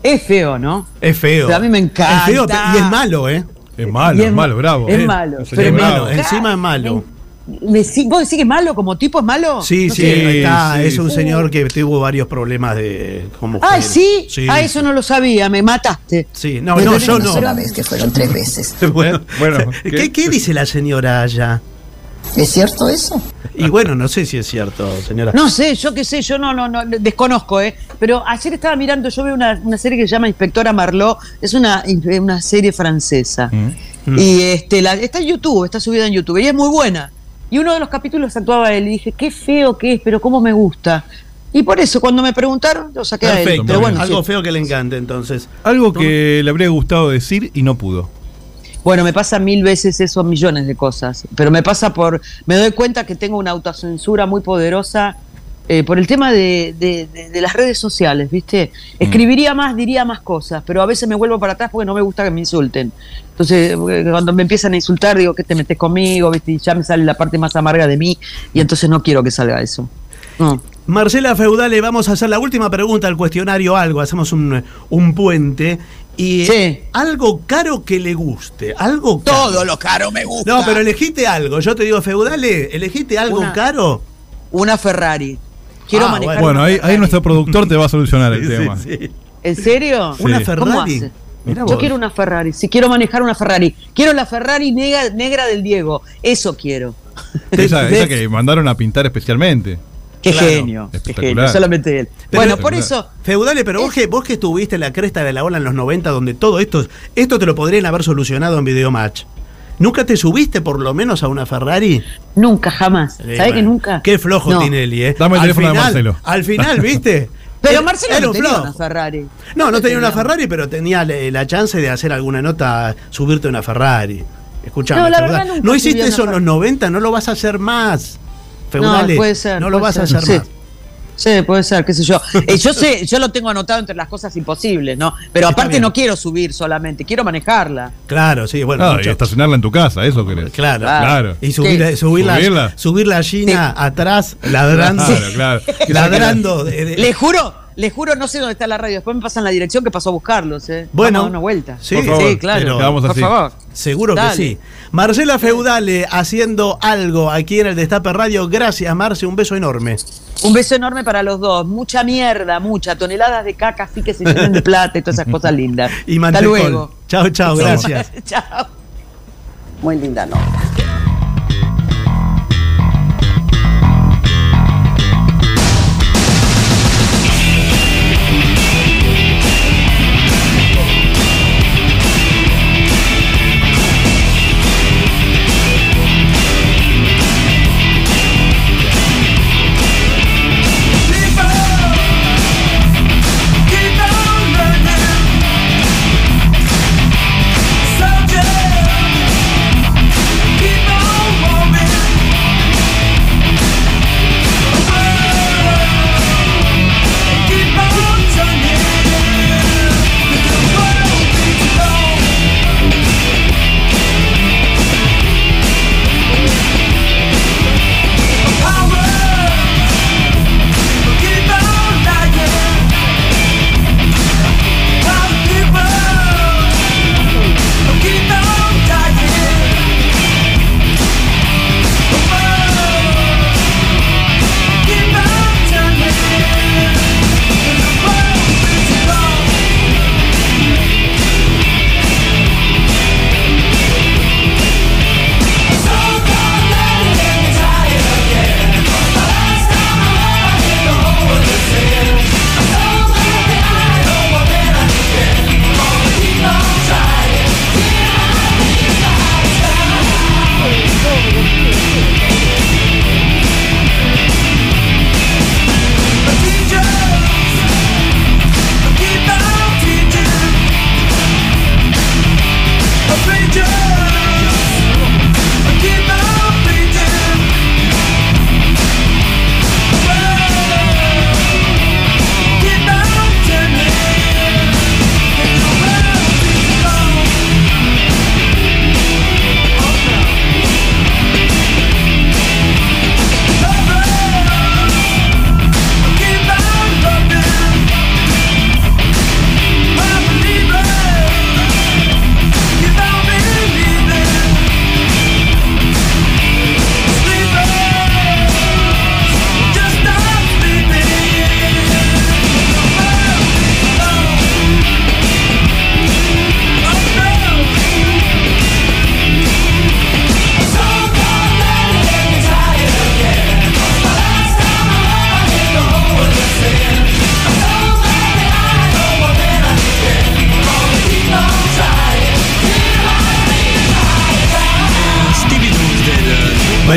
es feo, ¿no? Es feo. Pero a mí me encanta. Es feo y es malo, ¿eh? Es malo, es, malo, bravo. Es eh. malo. Pero me malo, encima es malo. me ¿Vos decís que es malo? ¿Como tipo es malo? Sí, No sí, está, sí. es un señor que tuvo varios problemas de como Ay, mujer. ¿sí? Sí. Ah, eso no lo sabía, me mataste. Sí, no, no, no yo una no. sola vez, que fueron tres veces. Bueno, Bueno, ¿qué, ¿qué? qué dice la señora allá? ¿Es cierto eso? Y bueno, no sé si es cierto, señora. No sé, yo qué sé, yo no, no, no, desconozco, ¿eh? Pero ayer estaba mirando, yo veo una, una serie que se llama Inspectora Marlot, es una, una serie francesa. Mm. Y este, la, está en YouTube, está subida en YouTube, y es muy buena. Y uno de los capítulos actuaba él, y dije, qué feo que es, pero cómo me gusta. Y por eso, cuando me preguntaron, lo saqué a él. Perfecto, Pero bueno, algo sí. feo que le encante entonces. Algo que le habría gustado decir y no pudo. Bueno, me pasa mil veces eso, millones de cosas. Pero me pasa por. Me doy cuenta que tengo una autocensura muy poderosa eh, por el tema de, de- de- de las redes sociales, ¿viste? Escribiría más, diría más cosas, pero a veces me vuelvo para atrás porque no me gusta que me insulten. Entonces, eh, cuando me empiezan a insultar, digo que te metes conmigo, ¿viste? Y ya me sale la parte más amarga de mí, y entonces no quiero que salga eso. No. Marcela Feudale, vamos a hacer la última pregunta al cuestionario algo, hacemos un, un puente. Y Sí. algo caro que le guste, algo caro. lo caro me gusta. No, pero elegiste algo. Yo te digo, Feudale, elegiste algo Una- caro. Una Ferrari. Quiero Ah, manejar. Bueno, una ahí, ahí Ferrari. nuestro productor te va a solucionar el Sí, tema. sí, sí. ¿En serio? Una Sí. ¿Cómo Ferrari. Yo quiero una Ferrari. Si quiero manejar una Ferrari. Quiero la Ferrari negra, negra del Diego. Eso quiero. Esa que mandaron a pintar especialmente. Qué Claro, genio. Qué genio. Solamente él. Pero- bueno, por eso. Feudale, pero vos que, vos que estuviste en la cresta de la ola en los 90, donde todo esto, esto te lo podrían haber solucionado en Videomatch. ¿Nunca te subiste por lo menos a una Ferrari? Nunca, jamás. Eh, ¿Sabes que nunca? Qué flojo No. Tinelli, ¿eh? Dame el al teléfono de final, Marcelo. Al final, ¿viste? Pero Marcelo era no un tenía flojo. una Ferrari. No, no tenía una Ferrari, pero tenía la, chance de hacer alguna nota, subirte a una Ferrari. Escuchame, No, la verdad nunca no hiciste eso en los Ferrari. 90, no lo vas a hacer más. No, puede ser. no lo puede vas a ser. hacer Sí. más. Sí, puede ser, qué sé yo. Eh, yo sé, yo lo tengo anotado entre las cosas imposibles, ¿no? Pero Está aparte bien. no quiero subir solamente, quiero manejarla. Claro, sí, bueno. Y estacionarla en tu casa, eso querés. Claro, Claro. Y subir, ¿Qué? subir, la, ¿Subirla? subir la Gina atrás, ladrando. Claro, claro. Ladrando. de- de- Le juro, le juro, no sé dónde está la radio. Después me pasan la dirección que pasó a buscarlos, ¿eh? Bueno. Vamos a dar una vuelta. Sí, Por favor, sí, claro. pero- Por favor. Seguro que sí. Marcela Feudale haciendo algo aquí en el Destape Radio. Gracias, Marce. Un beso enorme. Un beso enorme para los dos. Mucha mierda, mucha. Toneladas de caca así que se llenen de plata y todas esas cosas lindas. Y Hasta luego. Chao, chao. Gracias. Chao. Muy linda nota.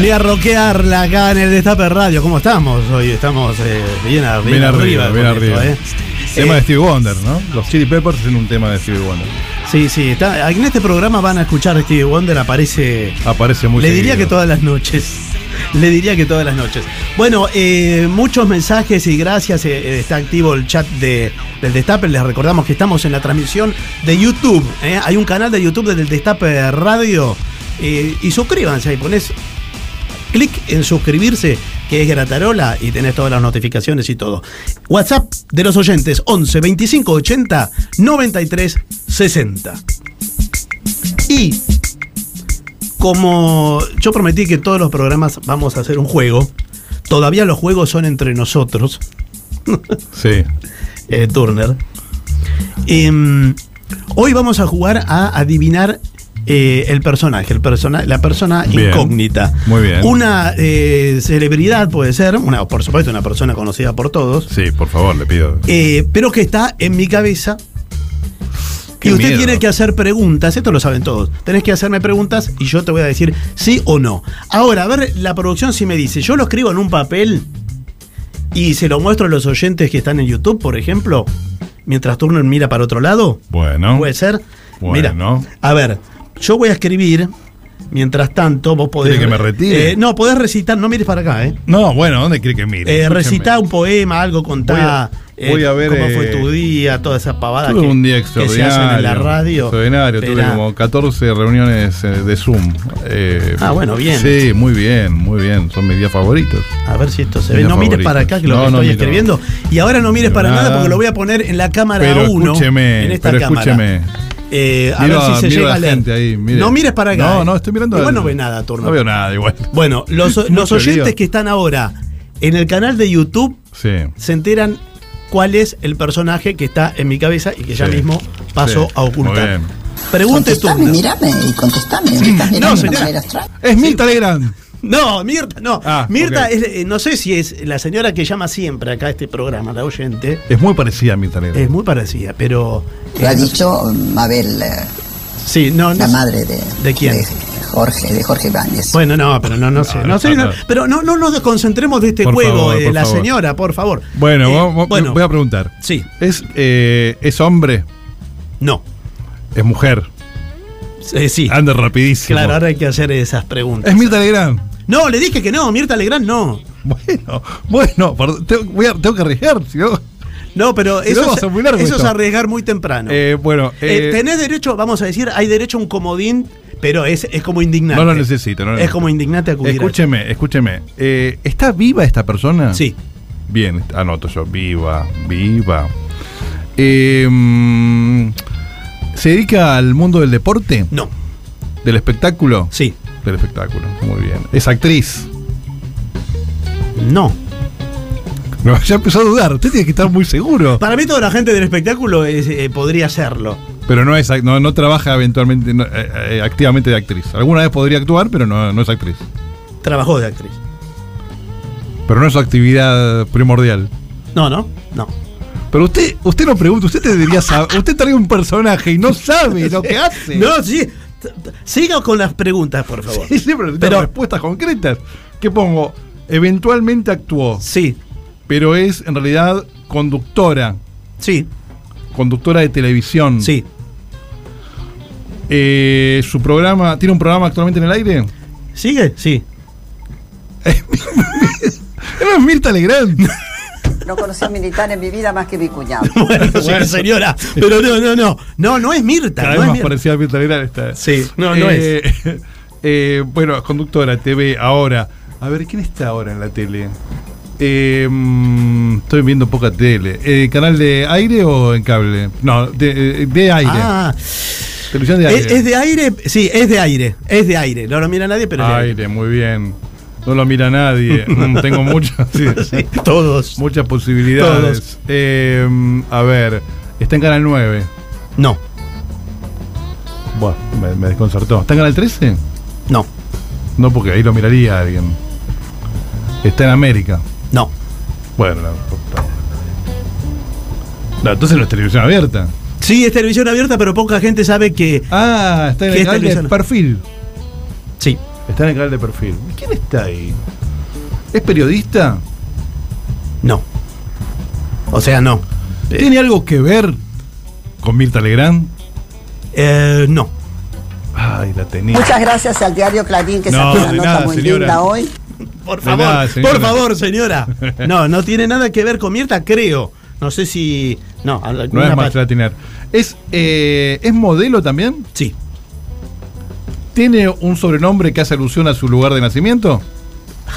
Venía a rockearla acá en el Destape Radio. ¿Cómo estamos? Hoy estamos eh, bien, a- bien Bien arriba, bien esto, arriba. ¿eh? Tema Eh, de Stevie Wonder, ¿no? Los Chili Peppers hacen un tema de Stevie Wonder. Sí, sí. está- en este programa van a escuchar a Stevie Wonder. Aparece. Aparece muy Le diría que todas las noches. Le diría que todas las noches. Bueno, eh, muchos mensajes y gracias. eh, está activo el chat de, del Destape. Les recordamos que estamos en la transmisión de YouTube. ¿eh? Hay un canal de YouTube del Destape Radio. eh, y suscríbanse ahí. Pones clic en suscribirse, que es Gratarola, y tenés todas las notificaciones y todo. WhatsApp de los oyentes 11 25 80 93 60. Y como yo prometí que todos los programas vamos a hacer un juego, todavía los juegos son entre nosotros, Sí. eh, Turner. Em, hoy vamos a jugar a adivinar eh, el personaje, el persona, la persona Bien. incógnita. Muy bien. Una eh, celebridad puede ser, una, por supuesto, una persona conocida por todos, Sí, por favor, le pido. eh, pero que está en mi cabeza. Qué y usted miedo. tiene que hacer preguntas, esto lo saben todos. Tenés que hacerme preguntas y yo te voy a decir sí o no. Ahora, a ver, la producción si me dice, yo lo escribo en un papel y se lo muestro a los oyentes que están en YouTube, por ejemplo, mientras Turner mira para otro lado. Bueno. ¿Puede ser? Bueno. Mira, a ver, yo voy a escribir. Mientras tanto, vos podés. ¿Quiere que me retire? Eh, no, podés recitar, no mires para acá, ¿eh? No, bueno, ¿dónde quiere que mire? Eh, recitá un poema, algo, contá. Voy a- eh, voy a ver, cómo fue eh, tu día, toda esa pavada Tuve que, un día que se extraordinario. hacen en la radio. Extraordinario, tuve como 14 reuniones de Zoom. Ah, bueno, bien. Sí, muy bien, muy bien. Son mis días favoritos. A ver si esto se Mis ve. No mires para acá que lo No, que no estoy escribiendo. Y ahora no mires para Nada. nada porque lo voy a poner en la cámara Pero 1. escúcheme, En esta pero cámara. escúcheme. Eh, a Miro ver si se miro llega a la leer. gente ahí, mire. No mires para acá. No, eh. no, estoy mirando. Igual al- no ve nada, Turno. No veo nada, igual. Bueno, los, los oyentes lío. que están ahora en el canal de YouTube Sí. se enteran cuál es el personaje que está en mi cabeza y que ya Sí. mismo paso Sí. a Muy ocultar. bien. Pregunte Contestame, Turner. mírame y contestame. Me estás mirando de señora. Es Mirta Legrand. No, Mirta, no. Ah, Mirta, es, eh, no sé si es la señora que llama siempre acá a este programa, la oyente. Es muy parecida a Mirta Legrand. Es muy parecida, pero. Lo ha eh, no- dicho Mabel, eh, Sí, no, no la madre de, ¿De quién? Jorge, de Jorge Ibáñez. Bueno, no, pero no, no sé. No, No, sé pero no, no nos desconcentremos de este Por juego, favor, eh, la favor. señora, por favor. Bueno, Eh, vamos- bueno, voy a preguntar. Sí, ¿Es, eh, ¿Es hombre? no. ¿Es mujer? Eh, sí. Anda rapidísimo. Claro, ahora hay que hacer esas preguntas. ¿Es Mirta Legrand? No, le dije que no, Mirta Legrand no. Bueno, bueno, perdón, tengo, voy a- tengo que arriesgar. si no- No, pero no, eso, a es, eso es arriesgar muy temprano. Eh, bueno, Eh, eh, tenés derecho, vamos a decir, hay derecho a un comodín, pero es, es como indignante. no lo necesito. No lo Es necesito. como indignante acudir. a- Escúcheme, escúcheme. ¿Está viva esta persona? Sí. Bien, anoto yo. Viva, viva. Eh, mm, ¿Se dedica al mundo del deporte? No. ¿Del espectáculo? Sí. Del espectáculo, muy bien. ¿Es actriz? No. No, ya empezó a dudar. Usted tiene que estar muy seguro. Para mí toda la gente del espectáculo es, eh, podría serlo. Pero no es no, no trabaja eventualmente, no, eh, eh, activamente de actriz. Alguna vez podría actuar, pero no, no es actriz. Trabajó de actriz. Pero no es su actividad primordial. No, no, no. Pero usted, usted no pregunta, usted debería saber. Usted trae un personaje y no sabe lo que hace. No, sí. Siga con las preguntas, por favor. Sí, sí, pero Pero- respuestas concretas. ¿Qué pongo? Eventualmente actuó, Sí, pero es en realidad conductora, sí, conductora de televisión. sí. Eh, su programa, ¿tiene un programa actualmente en el aire? ¿Sigue? Sí. No es Mirta Legrand. No conocí a militar en mi vida más que mi cuñado. Bueno, señora. Pero no, no, no. No, no es Mirta. Cada no vez es más Mirta. parecida a Mirta Legrand está. Sí, no, no Eh, eh, bueno, conductora, TV, ahora. A ver, ¿quién está ahora en la tele? Eh, mm, estoy viendo poca tele. Eh, ¿Canal de aire o en cable? No, de, eh, de aire. Ah, Televisión de ¿es, aire. es de aire? Sí, es de aire. Es de aire. No lo mira nadie, pero es de aire. aire, muy bien. No lo mira nadie. Mm, tengo muchas, sí, Sí, todos. muchas posibilidades. Todos. Eh, a ver, está en Canal 9. No, Bueno, me, me desconcertó. ¿Está en Canal 13? no, No, porque ahí lo miraría alguien. Está en América. no. Bueno, no, no. No, entonces no es televisión abierta. Sí, es televisión abierta, pero poca gente sabe que. Ah, está en ¿Qué el es canal de perfil. Sí. Está en el canal de perfil. ¿Quién está ahí? ¿Es periodista? No. O sea, no. ¿Tiene algo que ver con Mirta Legrand? Eh, no. Ay, la tenía. Muchas gracias al diario Clarín que No, sacó una de nota nada, muy señora. linda hoy. Por favor, nada, por favor, señora. No, no tiene nada que ver con Mirta, creo. No sé si. No, No es más. ¿Es, eh, ¿Es modelo también? Sí. ¿Tiene un sobrenombre que hace alusión a su lugar de nacimiento?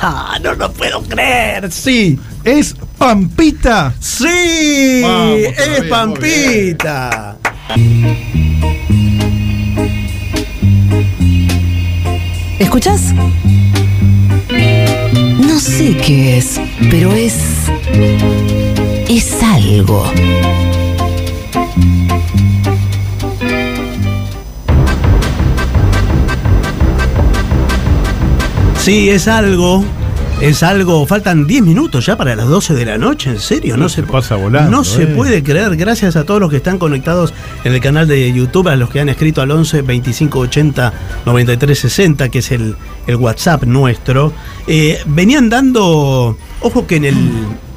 Ah, no lo puedo creer. Sí. ¿Es Pampita? Sí. Vamos, es Pampita. ¿Escuchas? No sé qué es, pero es. es algo. Sí, es algo. Es algo. Faltan 10 minutos ya para las 12 de la noche, en serio. No, No, se, se pasa volando, No se eh. puede creer. Gracias a todos los que están conectados en el canal de YouTube, a los que han escrito al 11 25 80 93 60, que es el, el WhatsApp nuestro. Eh, venían dando. Ojo que en el,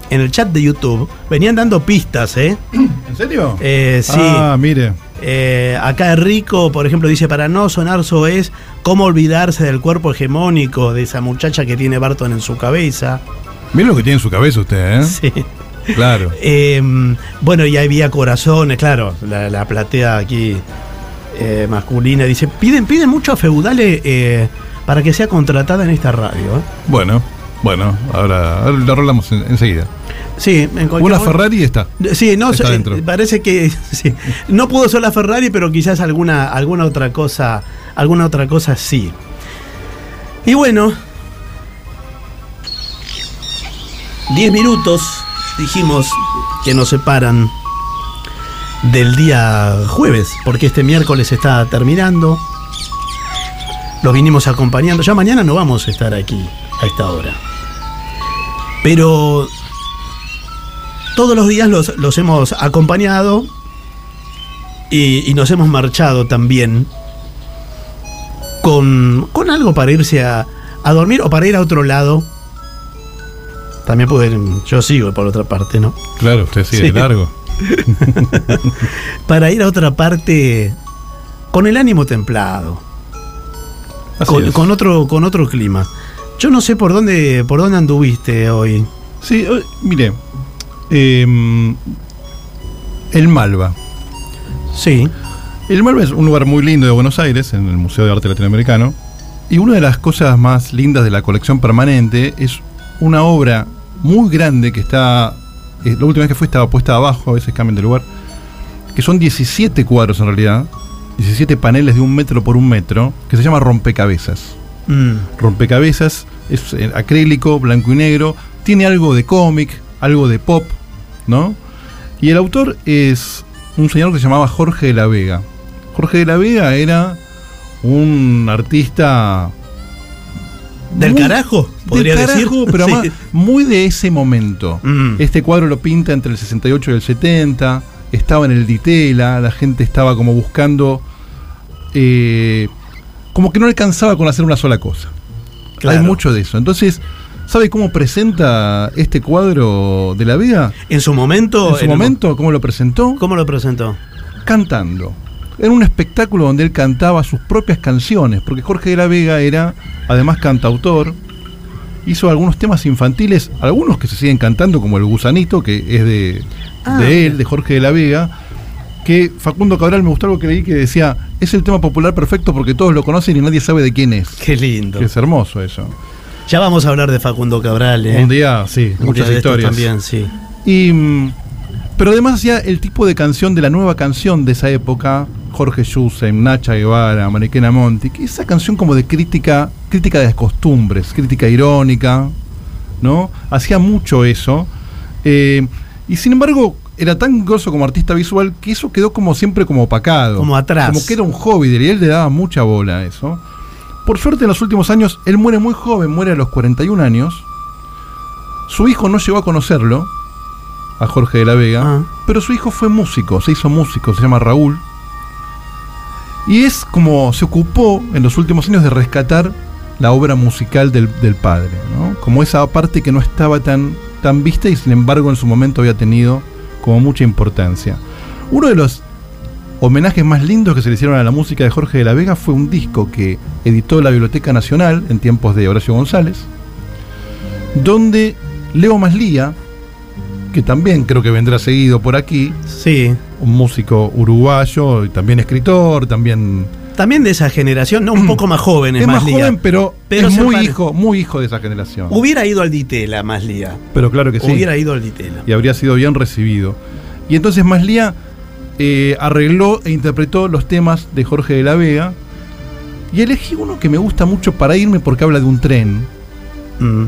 en el chat de YouTube venían dando pistas, ¿eh? ¿En serio? Eh, sí. Ah, mire. Eh, acá Rico, por ejemplo, dice, para no sonar soez, ¿cómo olvidarse del cuerpo hegemónico de esa muchacha que tiene Barton en su cabeza? Mire lo que tiene en su cabeza usted, ¿eh? Sí. Claro. Eh, bueno, y había corazones, claro, la, la platea aquí eh, masculina. Dice, piden, piden mucho a Feudale eh, para que sea contratada en esta radio. ¿eh? Bueno, bueno, ahora, ahora lo arreglamos en- enseguida. Sí, en cualquier Una Ferrari está. Sí, no Está parece que sí. no pudo ser la Ferrari, pero quizás alguna, alguna otra cosa, alguna otra cosa sí. Y bueno, 10 minutos dijimos que nos separan del día jueves, porque este miércoles está terminando. Los vinimos acompañando. Ya mañana no vamos a estar aquí a esta hora. Pero todos los días los, los hemos acompañado y, y nos hemos marchado también con, con algo para irse a, a dormir o para ir a otro lado. También pueden, yo sigo por otra parte, ¿no? Claro, usted sigue Sí. largo. Para ir a otra parte con el ánimo templado, con, con otro, con otro clima. Yo no sé por dónde, por dónde anduviste hoy. Sí, mire. Eh, el Malva. Sí. El Malva es un lugar muy lindo de Buenos Aires, en el Museo de Arte Latinoamericano. Y una de las cosas más lindas de la colección permanente es una obra muy grande que está. eh, la última vez que fue estaba puesta abajo, a veces cambian de lugar. Que son 17 cuadros en realidad. 17 paneles de un metro por un metro. Que se llama Rompecabezas. Mm. rompecabezas, es eh, acrílico, blanco y negro, tiene algo de cómic, algo de pop, ¿no? Y el autor es un señor que se llamaba Jorge de la Vega. Jorge de la Vega era un artista ¿Del muy- carajo? Podría del carajo, decir. pero Sí. muy de ese momento. Mm. Este cuadro lo pinta entre el 68 y el 70, estaba en el Ditela, la gente estaba como buscando, eh, como que no alcanzaba con hacer una sola cosa. Claro. Hay mucho de eso. Entonces, ¿sabe cómo presenta este cuadro de la Vega? En su momento. En su momento, ¿cómo lo presentó? ¿Cómo lo presentó? Cantando. Era un espectáculo donde él cantaba sus propias canciones, porque Jorge de la Vega era, además, cantautor. Hizo algunos temas infantiles, algunos que se siguen cantando, como El Gusanito, que es de, Ah, de él, de Jorge de la Vega. Que Facundo Cabral me gustó algo que leí que decía: es el tema popular perfecto porque todos lo conocen y nadie sabe de quién es. Qué lindo. Que es hermoso eso. Ya vamos a hablar de Facundo Cabral, ¿eh? Un día, sí, Un muchas día historias. También, sí. Y, mm, pero además hacía el tipo de canción de la nueva canción de esa época, Jorge Yusen, Nacha Guevara, Mariquena Monti, que esa canción como de crítica, crítica de las costumbres, crítica irónica, ¿no? Hacía mucho eso. eh, y sin embargo, era tan grosso como artista visual que eso quedó como siempre como opacado. Como atrás. Como que era un hobby de él y él le daba mucha bola a eso. Por suerte en los últimos años, él muere muy joven, muere a los 41 años. Su hijo no llegó a conocerlo, a Jorge de la Vega, Ah. pero su hijo fue músico, se hizo músico, se llama Raúl. Y es como se ocupó en los últimos años de rescatar la obra musical del, del padre, ¿no? Como esa parte que no estaba tan, tan vista y sin embargo en su momento había tenido como mucha importancia. Uno de los homenajes más lindos que se le hicieron a la música de Jorge de la Vega fue un disco que editó la Biblioteca Nacional en tiempos de Horacio González, donde Leo Maslía, que también creo que vendrá seguido por aquí, Sí. un músico uruguayo y también escritor, también También de esa generación, no un poco más joven, es es más joven, pero, Pero es muy pare- hijo, muy hijo de esa generación. Hubiera ido al Ditela, más lía. pero claro que sí. Hubiera ido al Ditela. y habría sido bien recibido. Y entonces Maslía eh, arregló e interpretó los temas de Jorge de la Vega. Y elegí uno que me gusta mucho para irme porque habla de un tren. Mm.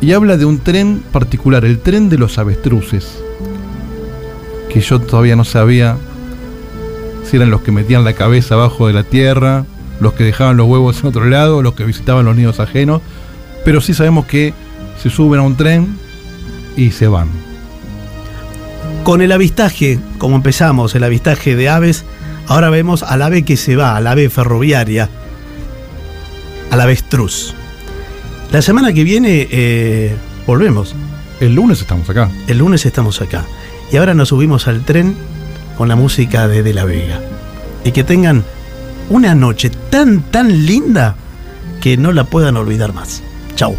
Y habla de un tren particular, el tren de los avestruces. Que yo todavía no sabía si eran los que metían la cabeza abajo de la tierra, los que dejaban los huevos en otro lado, los que visitaban los nidos ajenos. Pero sí sabemos que se suben a un tren y se van. Con el avistaje, como empezamos, el avistaje de aves, ahora vemos al ave que se va, al ave ferroviaria, al avestruz. La semana que viene eh, volvemos. El lunes estamos acá. El lunes estamos acá. Y ahora nos subimos al tren con la música de De la Vega. Y que tengan una noche tan, tan linda que no la puedan olvidar más. Chau.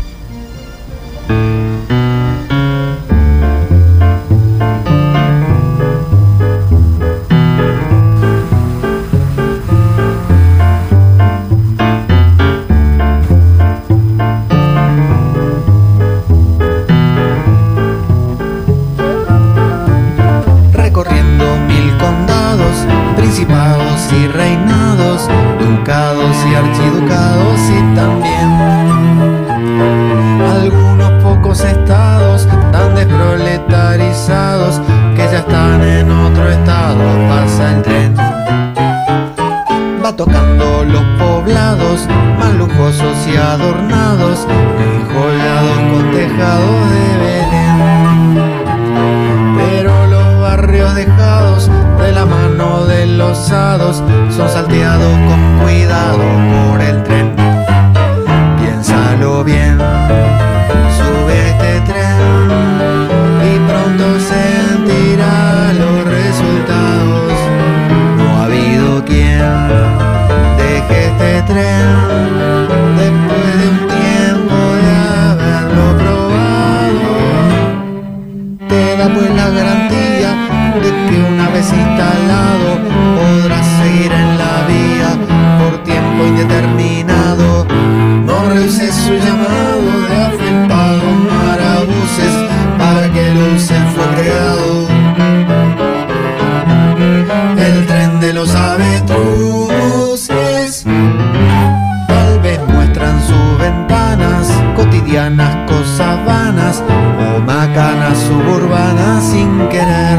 O macanas suburbanas sin querer.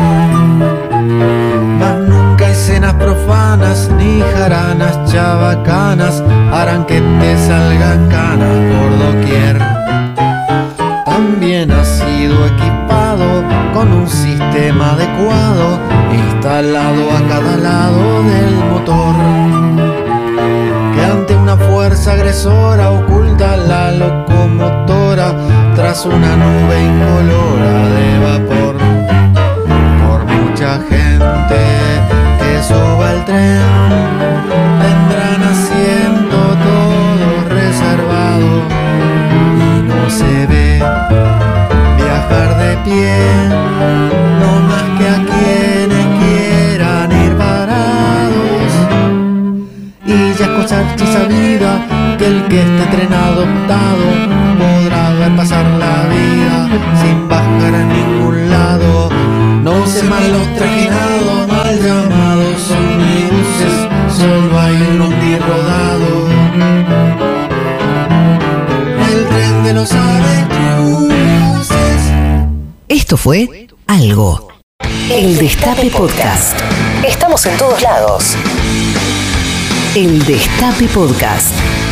Mas nunca escenas profanas ni jaranas chabacanas harán que te salgan canas por doquier. También ha sido equipado con un sistema adecuado instalado a cada lado del motor fuerza agresora oculta la locomotora tras una nube incolora de vapor. Por mucha gente que suba al tren, tendrán asiento todo reservado y no se ve viajar de pie, Archi sabida que el que esté tren adoptado podrá ver pasar la vida sin bajar a ningún lado. No se mal los trajinados, mal llamados omnibuses, solo hay un omni rodado. El tren de los avestruces. Esto fue Algo. El Destape Podcast. Estamos en todos lados. El Destape Podcast.